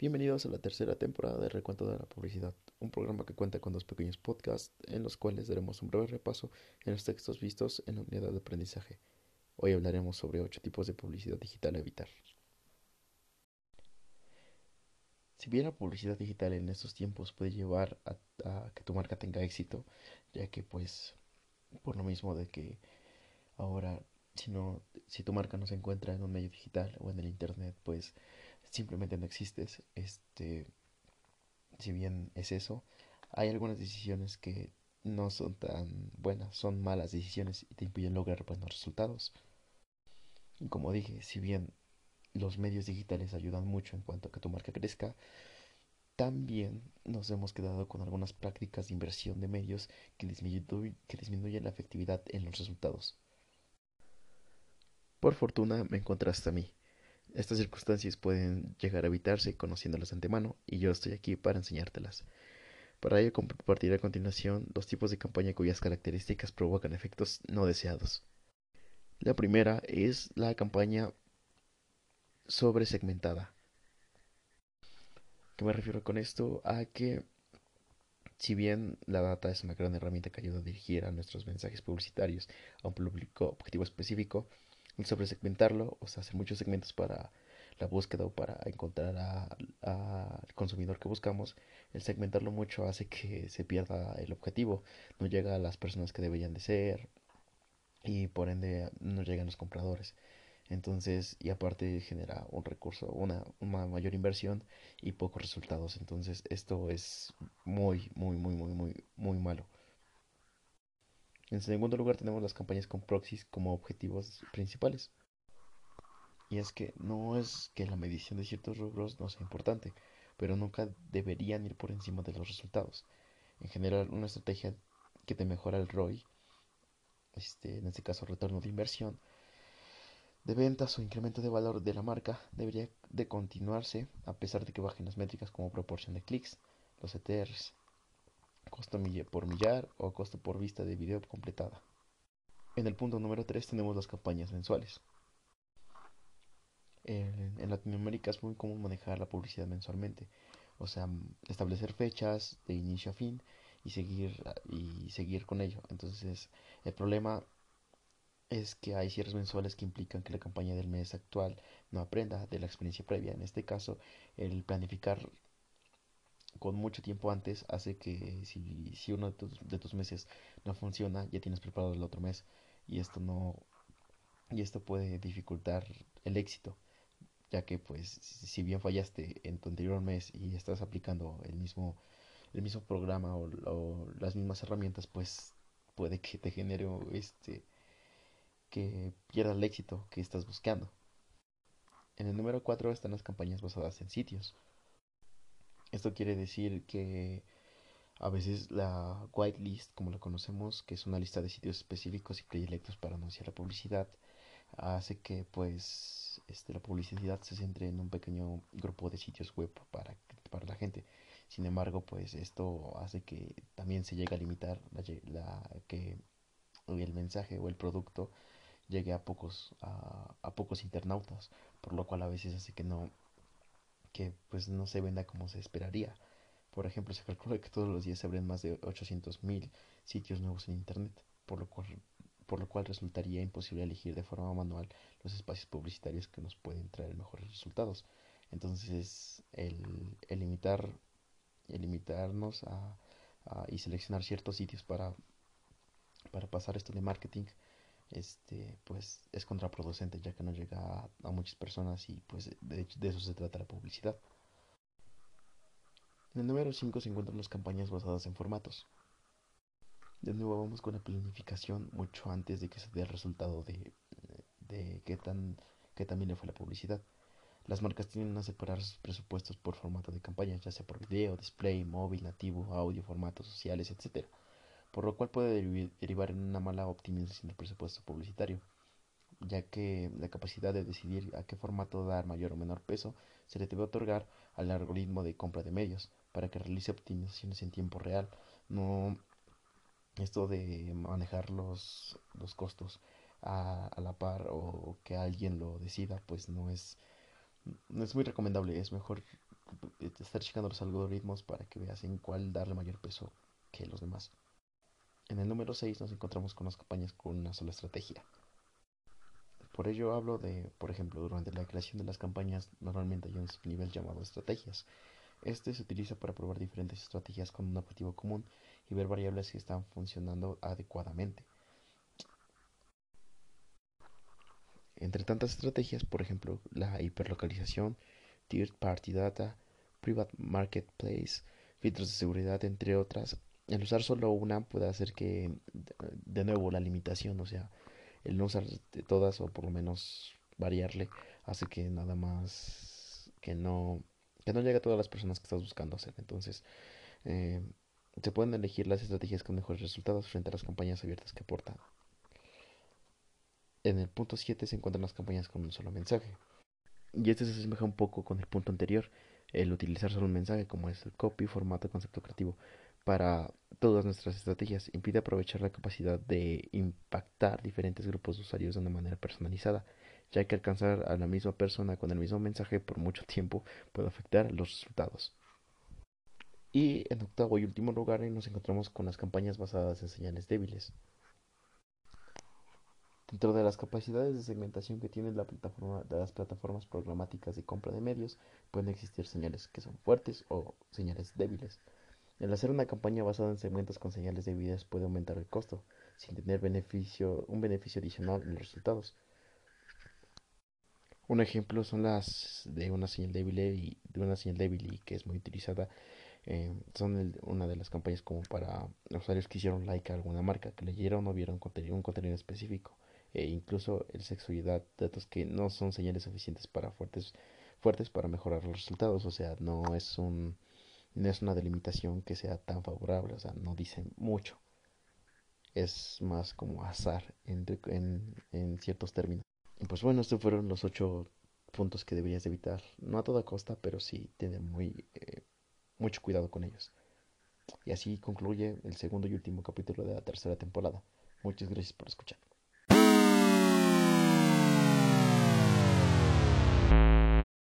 Bienvenidos a la tercera temporada de Recuento de la Publicidad, un programa que cuenta con dos pequeños podcasts en los cuales daremos un breve repaso en los textos vistos en la unidad de aprendizaje. Hoy hablaremos sobre ocho tipos de publicidad digital a evitar. Si bien la publicidad digital en estos tiempos puede llevar a, que tu marca tenga éxito, ya que pues por lo mismo de que ahora si no si tu marca no se encuentra en un medio digital o en el internet, pues simplemente no existes. Este, si bien es eso, hay algunas decisiones que no son tan buenas, son malas decisiones y te impiden lograr buenos resultados. Y como dije, si bien los medios digitales ayudan mucho en cuanto a que tu marca crezca, también nos hemos quedado con algunas prácticas de inversión de medios que, que disminuyen la efectividad en los resultados. Por fortuna me encontraste a mí. Estas circunstancias pueden llegar a evitarse conociéndolas de antemano y yo estoy aquí para enseñártelas. Para ello compartiré a continuación dos tipos de campaña cuyas características provocan efectos no deseados. La primera es la campaña sobresegmentada. ¿Qué me refiero con esto? A que si bien la data es una gran herramienta que ayuda a dirigir a nuestros mensajes publicitarios a un público objetivo específico, sobre segmentarlo, o sea, hacer muchos segmentos para la búsqueda o para encontrar al consumidor que buscamos, el segmentarlo mucho hace que se pierda el objetivo, no llega a las personas que deberían de ser y por ende no llegan los compradores. Entonces, y aparte genera un recurso, una, una mayor inversión y pocos resultados. Entonces, esto es muy, muy, muy, muy, muy, muy malo. En segundo lugar tenemos las campañas con proxies como objetivos principales. Y es que no es que la medición de ciertos rubros no sea importante, pero nunca deberían ir por encima de los resultados. En general, una estrategia que te mejora el ROI, este, en este caso retorno de inversión, de ventas o incremento de valor de la marca, debería de continuarse a pesar de que bajen las métricas como proporción de clics, los ETRs, costo por millar o costo por vista de video completada. En el punto número 3 tenemos las campañas mensuales. En, Latinoamérica es muy común manejar la publicidad mensualmente, o sea, establecer fechas de inicio a fin y seguir y seguir con ello. Entonces, el problema es que hay cierres mensuales que implican que la campaña del mes actual no aprenda de la experiencia previa. En este caso, el planificar con mucho tiempo antes hace que si, si uno de tus, de tus, meses no funciona, ya tienes preparado el otro mes y esto no y esto puede dificultar el éxito, ya que pues si bien fallaste en tu anterior mes y estás aplicando el mismo el mismo programa o, las mismas herramientas, pues puede que te genere este que pierda el éxito que estás buscando. En el número 4 están las campañas basadas en sitios. Esto quiere decir que a veces la whitelist, como la conocemos, que es una lista de sitios específicos y predilectos para anunciar la publicidad, hace que pues este, la publicidad se centre en un pequeño grupo de sitios web para, para la gente. Sin embargo, pues esto hace que también se llegue a limitar la, que el mensaje o el producto llegue a pocos a pocos internautas, por lo cual a veces hace que no que pues no se venda como se esperaría. Por ejemplo, se calcula que todos los días se abren más de 800.000 sitios nuevos en Internet, por lo, cual, resultaría imposible elegir de forma manual los espacios publicitarios que nos pueden traer mejores resultados. Entonces, el, el limitar, el limitarnos a, a, y seleccionar ciertos sitios para, para pasar esto de marketing este pues es contraproducente ya que no llega a, muchas personas y pues de, de, eso se trata la publicidad. En el número 5 se encuentran las campañas basadas en formatos. De nuevo vamos con la planificación mucho antes de que se dé el resultado de, de qué tan qué también le fue la publicidad. Las marcas tienen a separar sus presupuestos por formato de campaña, ya sea por video, display, móvil, nativo, audio, formatos sociales, etcétera por lo cual puede derivar en una mala optimización del presupuesto publicitario, ya que la capacidad de decidir a qué formato dar mayor o menor peso se le debe otorgar al algoritmo de compra de medios para que realice optimizaciones en tiempo real, no esto de manejar los, los costos a, la par o que alguien lo decida, pues no es, no es muy recomendable, es mejor estar checando los algoritmos para que veas en cuál darle mayor peso que los demás. En el número 6 nos encontramos con las campañas con una sola estrategia. Por ello hablo de, por ejemplo, durante la creación de las campañas normalmente hay un nivel llamado estrategias. Este se utiliza para probar diferentes estrategias con un objetivo común y ver variables que están funcionando adecuadamente. Entre tantas estrategias, por ejemplo, la hiperlocalización, third party data, private marketplace, filtros de seguridad, entre otras, el usar solo una puede hacer que, de nuevo, la limitación, o sea, el no usar todas o por lo menos variarle, hace que nada más que no que no llegue a todas las personas que estás buscando hacer. Entonces, eh, se pueden elegir las estrategias con mejores resultados frente a las campañas abiertas que aportan. En el punto 7 se encuentran las campañas con un solo mensaje. Y este se asemeja un poco con el punto anterior, el utilizar solo un mensaje como es el copy, formato, concepto creativo para todas nuestras estrategias. Impide aprovechar la capacidad de impactar diferentes grupos de usuarios de una manera personalizada, ya que alcanzar a la misma persona con el mismo mensaje por mucho tiempo puede afectar los resultados. Y en octavo y último lugar nos encontramos con las campañas basadas en señales débiles. Dentro de las capacidades de segmentación que tienen la plataforma, de las plataformas programáticas de compra de medios, pueden existir señales que son fuertes o señales débiles. El hacer una campaña basada en segmentos con señales débiles puede aumentar el costo, sin tener beneficio, un beneficio adicional en los resultados. Un ejemplo son las de una señal débil y de una señal débil y que es muy utilizada. Eh, son una de las campañas como para usuarios que hicieron like a alguna marca, que leyeron o vieron un contenido específico e incluso el sexo y edad, datos que no son señales suficientes para fuertes, fuertes para mejorar los resultados, o sea, no es un no es una delimitación que sea tan favorable, o sea, no dicen mucho. Es más como azar en, en, ciertos términos. Y pues bueno, estos fueron los ocho puntos que deberías evitar. No a toda costa, pero sí tener muy eh, mucho cuidado con ellos. Y así concluye el segundo y último capítulo de la tercera temporada. Muchas gracias por escuchar.